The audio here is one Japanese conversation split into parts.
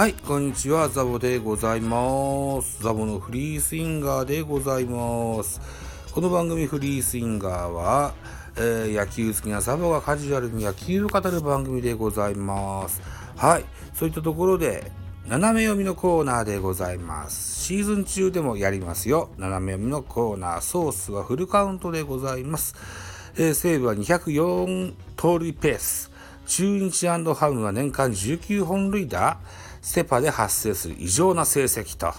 はい、こんにちは、ザボでございます。ザボのフリースインガーでございます。この番組フリースインガーは、えー野球好きなザボがカジュアルに野球を語る番組でございます。はい、そういったところで、斜め読みのコーナーでございます。シーズン中でもやりますよ。斜め読みのコーナー、ソースはフルカウントでございます。えー西武は204盗塁ペース。中日ハムは年間19本塁打。セパで発生する異常な成績と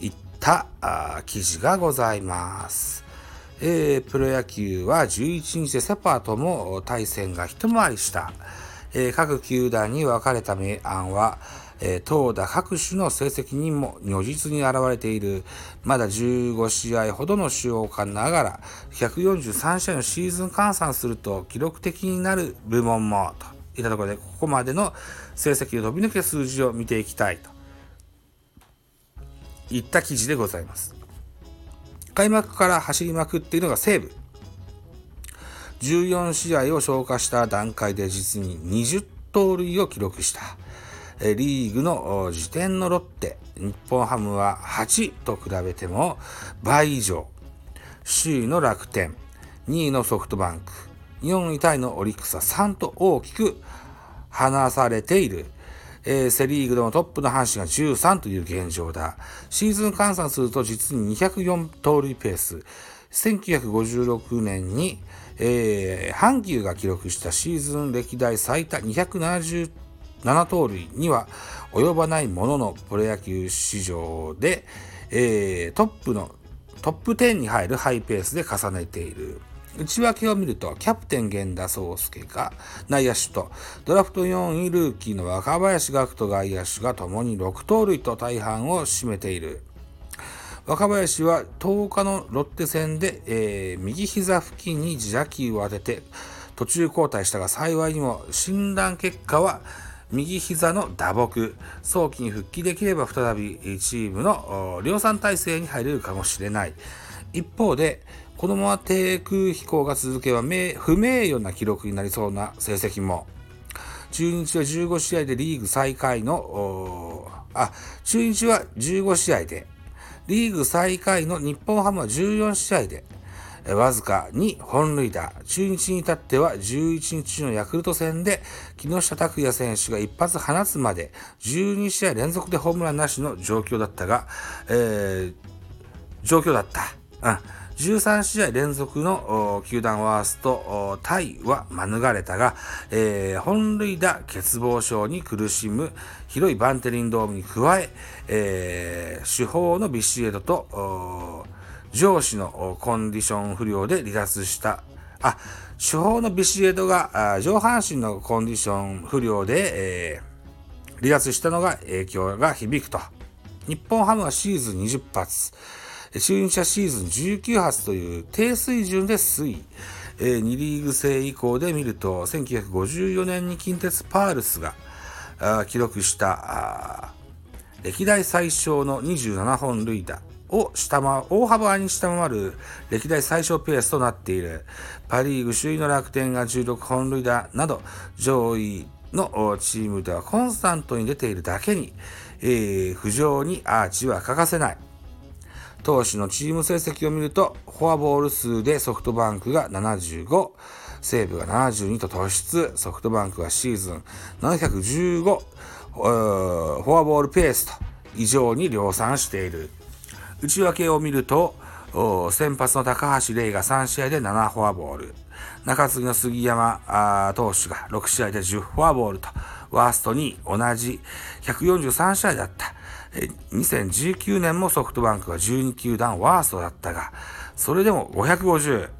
いった記事がございます。えープロ野球は11日でセパとも対戦が一回りした。えー各球団に分かれた明暗は、えー投打各種の成績にも如実に現れている、まだ15試合ほどの使用感ながら、143試合のシーズン換算すると記録的になる部門も、といたところで、ここまでの成績を飛び抜け数字を見ていきたいといった記事でございます。開幕から走りまくっているのが西武。14試合を消化した段階で実に20盗塁を記録した。リーグの時点のロッテ、日本ハムは8と比べても倍以上。首位の楽天、2位のソフトバンク、4位タイのオリックスは3と大きく離されている。えーセリーグでもトップの阪神が13という現状だ。シーズン換算すると実に204盗塁ペース。1956年に、えー阪急が記録したシーズン歴代最多277盗塁には及ばないもののプロ野球史上で、えートップのトップ10に入るハイペースで重ねている。内訳を見ると、キャプテン源田壮介が内野手と、ドラフト4位ルーキーの若林学と外野手が共に6盗塁と大半を占めている。若林は10日のロッテ戦で、えー右膝付近に自打球を当てて途中交代したが幸いにも診断結果は右膝の打撲早期に復帰できれば再びチームの量産体制に入れるかもしれない一方でこのまま低空飛行が続けば不名誉な記録になりそうな成績も中日は15試合でリーグ最下位の、あ、中日は15試合で、リーグ最下位の日本ハムは14試合で、わずか2本塁打。中日に至っては11日のヤクルト戦で木下拓也選手が一発放つまで12試合連続でホームランなしの状況だったが、えー状況だった。うん。13試合連続の球団ワーストタイは免れたが、えー本塁打欠乏症に苦しむ広いバンテリンドームに加え、えー主砲のビシエドと上司のコンディション不良で離脱した。あ、主砲のビシエドが上半身のコンディション不良で、えー離脱したのが影響が響くと。日本ハムはシーズン20発、中日はシーズン19発という低水準で推移。えー2リーグ制以降で見ると、1954年に近鉄パールスが記録した歴代最小の27本塁打を下回大幅に下回る歴代最小ペースとなっているパ・リーグ首位の楽天が16本塁打など上位のチームではコンスタントに出ているだけに、えー浮上にアーチは欠かせない。投手のチーム成績を見ると、フォアボール数でソフトバンクが75、西武が72と突出、ソフトバンクはシーズン715、フォアボールペースと異常に量産している。内訳を見ると、先発の高橋玲が3試合で7フォアボール。中継ぎの杉山投手が6試合で10フォアボールと、ワーストに同じ143試合だった。2019年もソフトバンクは12球団ワーストだったが、それでも550。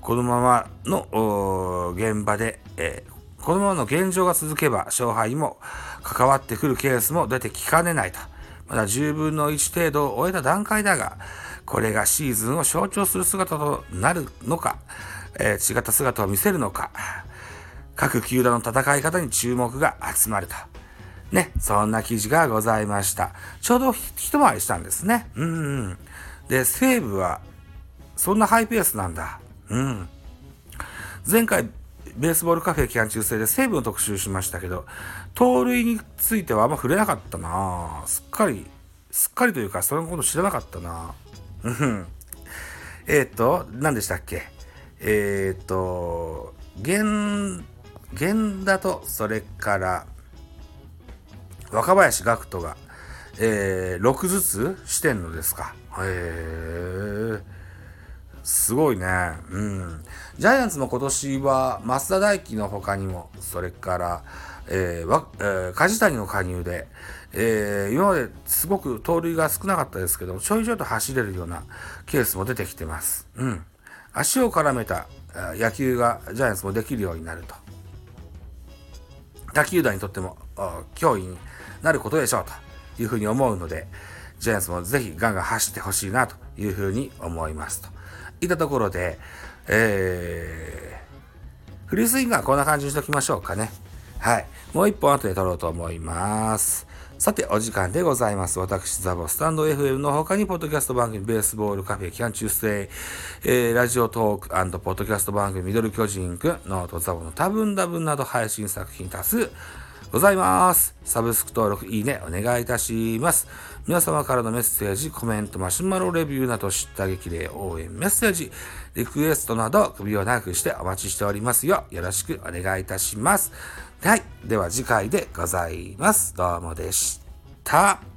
このままの現場で、えーこのままの現状が続けば勝敗も関わってくるケースも出てきかねないと。まだ10分の1程度を終えた段階だが、これがシーズンを象徴する姿となるのか、えー違った姿を見せるのか、各球団の戦い方に注目が集まると。ね、そんな記事がございました。ちょうど一回りしたんですね。うんうん。で、西武は、そんなハイペースなんだ。うん。前回、ベースボールカフェ期間中制で西武の特集しましたけど、盗塁についてはあんま触れなかったなすっかり、すっかりというか、そのこと知らなかったなうん。えっ、ー、と、何でしたっけ？えっ、ー、と、源、源田と、それから、若林学人が、えー、6ずつしてんのですか。へえ。すごいね。うん。ジャイアンツも今年は、増田大輝の他にも、それから、えーわえー、梶谷の加入で、えー、今まですごく盗塁が少なかったですけど、ちょいちょいと走れるようなケースも出てきてます。うん。足を絡めた野球がジャイアンツもできるようになると。他球団にとっても脅威になることでしょうというふうに思うので、ジャイアンツもぜひガンガン走ってほしいなというふうに思いますと。いったところで、えー、フリースイングはこんな感じにしときましょうかね。はい。もう一本後で撮ろうと思います。さて、お時間でございます。私、ザボスタンド FM の他に、ポッドキャスト番組、ベースボールカフェ、期間中世、えー、ラジオトークポッドキャスト番組、ミドル巨人くん、ノートザボの多分多分など配信作品多数ございます。サブスク登録、いいね、お願いいたします。皆様からのメッセージ、コメント、マシュマロレビューなど、知った激励、応援、メッセージ、リクエストなど、首を長くしてお待ちしておりますよ。よろしくお願いいたします。はい。では次回でございます。どうもでした。